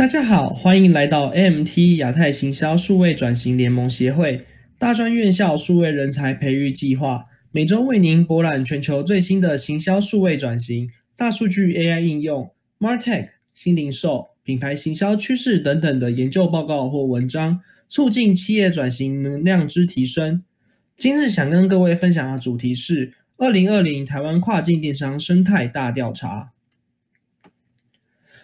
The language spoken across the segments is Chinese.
大家好，欢迎来到 AMT 亚太行销数位转型联盟协会大专院校数位人才培育计划，每周为您博览全球最新的行销数位转型、大数据 AI 应用、Martech 新零售、品牌行销趋势等等的研究报告或文章，促进企业转型能量之提升。今日想跟各位分享的主题是二零二零台湾跨境电商生态大调查。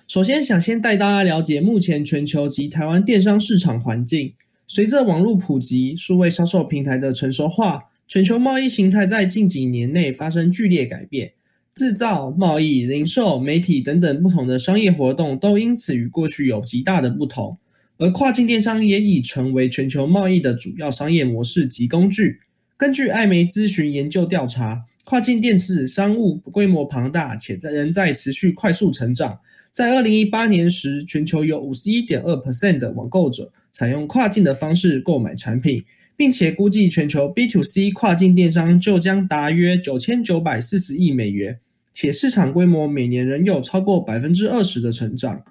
首先，想先带大家了解目前全球及台湾电商市场环境。随着网络普及、数位销售平台的成熟化，全球贸易形态在近几年内发生剧烈改变，制造、贸易、零售、媒体等等不同的商业活动都因此与过去有极大的不同。而跨境电商也已成为全球贸易的主要商业模式及工具。根据艾媒咨询研究调查，跨境电视商务规模庞大，且在仍在持续快速成长。在二零一八年时，全球有五十一点二 percent 的网购者采用跨境的方式购买产品，并且估计全球 B to C 跨境电商就将达约九千九百四十亿美元，且市场规模每年仍有超过百分之二十的成长。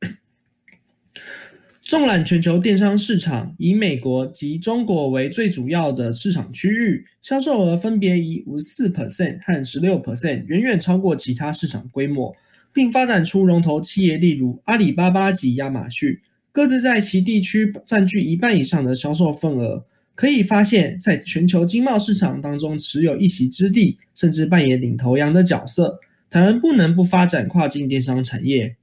纵览全球电商市场，以美国及中国为最主要的市场区域，销售额分别以五十四 percent 和十六 percent，远远超过其他市场规模。并发展出龙头企业，例如阿里巴巴及亚马逊，各自在其地区占据一半以上的销售份额。可以发现，在全球经贸市场当中持有一席之地，甚至扮演领头羊的角色。台湾不能不发展跨境电商产业。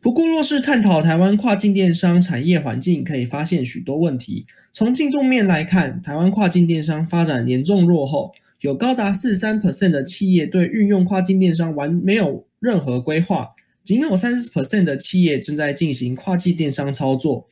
不过，若是探讨台湾跨境电商产业环境，可以发现许多问题。从进度面来看，台湾跨境电商发展严重落后。有高达四十三 percent 的企业对运用跨境电商完没有任何规划，仅有三十 percent 的企业正在进行跨境电商操作。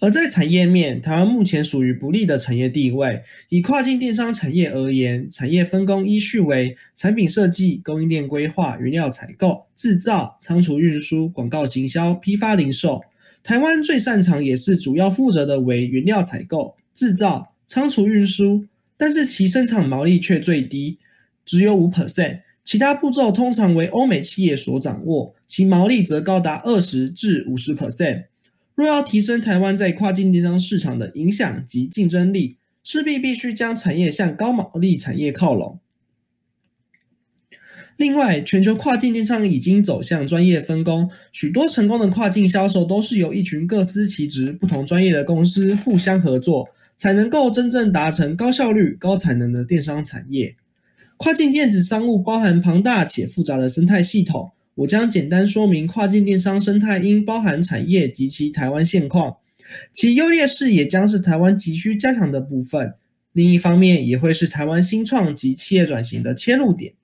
而在产业面，台湾目前属于不利的产业地位。以跨境电商产业而言，产业分工依序为产品设计、供应链规划、原料采购、制造、仓储运输、广告行销、批发零售。台湾最擅长也是主要负责的为原料采购、制造、仓储运输。但是其生产毛利却最低，只有五 percent。其他步骤通常为欧美企业所掌握，其毛利则高达二十至五十 percent。若要提升台湾在跨境电商市场的影响及竞争力，势必必须将产业向高毛利产业靠拢。另外，全球跨境电商已经走向专业分工，许多成功的跨境销售都是由一群各司其职、不同专业的公司互相合作。才能够真正达成高效率、高产能的电商产业。跨境电子商务包含庞大且复杂的生态系统，我将简单说明跨境电商生态应包含产业及其台湾现况，其优劣势也将是台湾急需加强的部分。另一方面，也会是台湾新创及企业转型的切入点。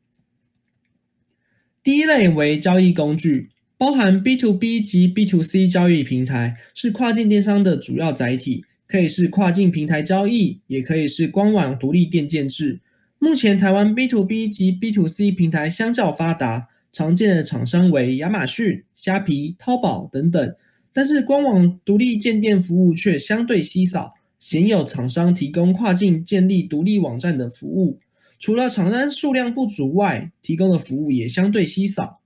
第一类为交易工具，包含 B to B 及 B to C 交易平台，是跨境电商的主要载体。可以是跨境平台交易，也可以是官网独立店建制。目前台湾 B to B 及 B to C 平台相较发达，常见的厂商为亚马逊、虾皮、淘宝等等，但是官网独立建店服务却相对稀少，鲜有厂商提供跨境建立独立网站的服务。除了厂商数量不足外，提供的服务也相对稀少。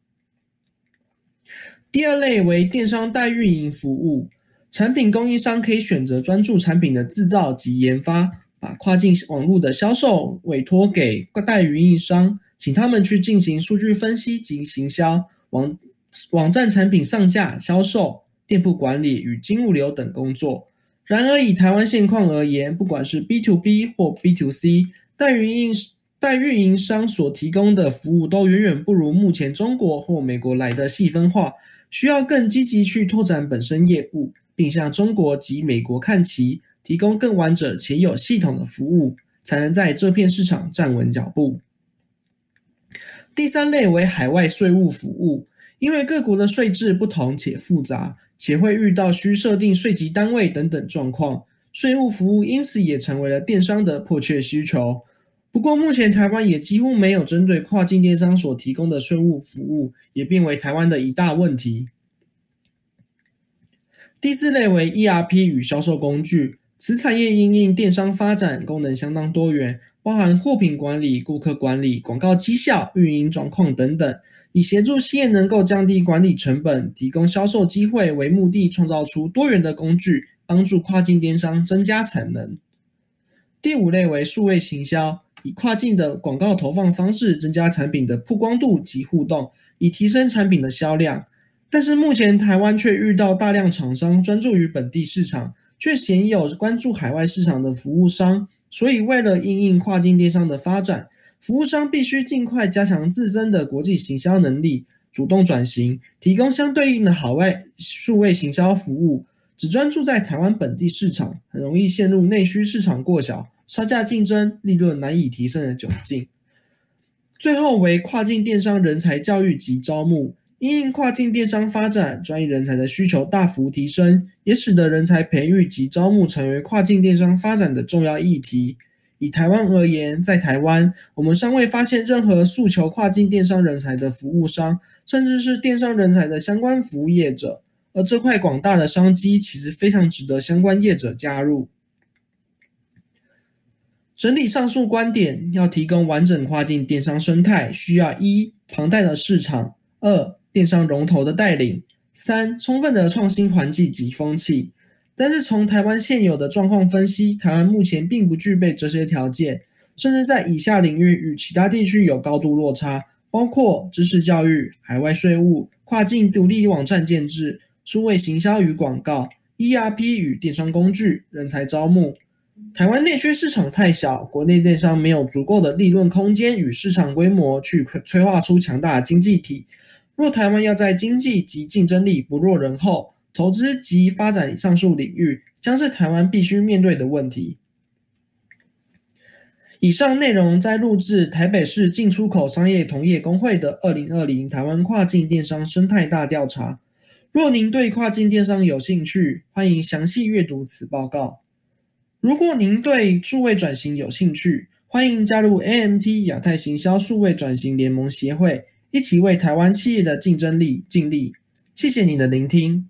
第二类为电商代运营服务。产品供应商可以选择专注产品的制造及研发，把跨境网络的销售委托给代运营商，请他们去进行数据分析及行销、网网站产品上架、销售、店铺管理与金物流等工作。然而，以台湾现况而言，不管是 B to B 或 B to C，代运营代运营商所提供的服务都远远不如目前中国或美国来的细分化，需要更积极去拓展本身业务。并向中国及美国看齐，提供更完整且有系统的服务，才能在这片市场站稳脚步。第三类为海外税务服务，因为各国的税制不同且复杂，且会遇到需设定税级单位等等状况，税务服务因此也成为了电商的迫切需求。不过，目前台湾也几乎没有针对跨境电商所提供的税务服务，也变为台湾的一大问题。第四类为 ERP 与销售工具，此产业因应电商发展，功能相当多元，包含货品管理、顾客管理、广告绩效、运营状况等等，以协助企业能够降低管理成本、提供销售机会为目的，创造出多元的工具，帮助跨境电商增加产能。第五类为数位行销，以跨境的广告投放方式增加产品的曝光度及互动，以提升产品的销量。但是目前台湾却遇到大量厂商专注于本地市场，却鲜有关注海外市场的服务商。所以，为了应应跨境电商的发展，服务商必须尽快加强自身的国际行销能力，主动转型，提供相对应的海外数位行销服务。只专注在台湾本地市场，很容易陷入内需市场过小、差价竞争、利润难以提升的窘境。最后为跨境电商人才教育及招募。因应跨境电商发展，专业人才的需求大幅提升，也使得人才培育及招募成为跨境电商发展的重要议题。以台湾而言，在台湾，我们尚未发现任何诉求跨境电商人才的服务商，甚至是电商人才的相关服务业者。而这块广大的商机，其实非常值得相关业者加入。整理上述观点，要提供完整跨境电商生态，需要一庞大的市场，二。电商龙头的带领，三充分的创新环境及风气。但是从台湾现有的状况分析，台湾目前并不具备这些条件，甚至在以下领域与其他地区有高度落差，包括知识教育、海外税务、跨境独立网站建制、数位行销与广告、ERP 与电商工具、人才招募。台湾内需市场太小，国内电商没有足够的利润空间与市场规模去催化出强大经济体。若台湾要在经济及竞争力不落人后，投资及发展上述领域，将是台湾必须面对的问题。以上内容在录制台北市进出口商业同业工会的二零二零台湾跨境电商生态大调查。若您对跨境电商有兴趣，欢迎详细阅读此报告。如果您对数位转型有兴趣，欢迎加入 AMT 亚太行销数位转型联盟协会。一起为台湾企业的竞争力尽力。谢谢你的聆听。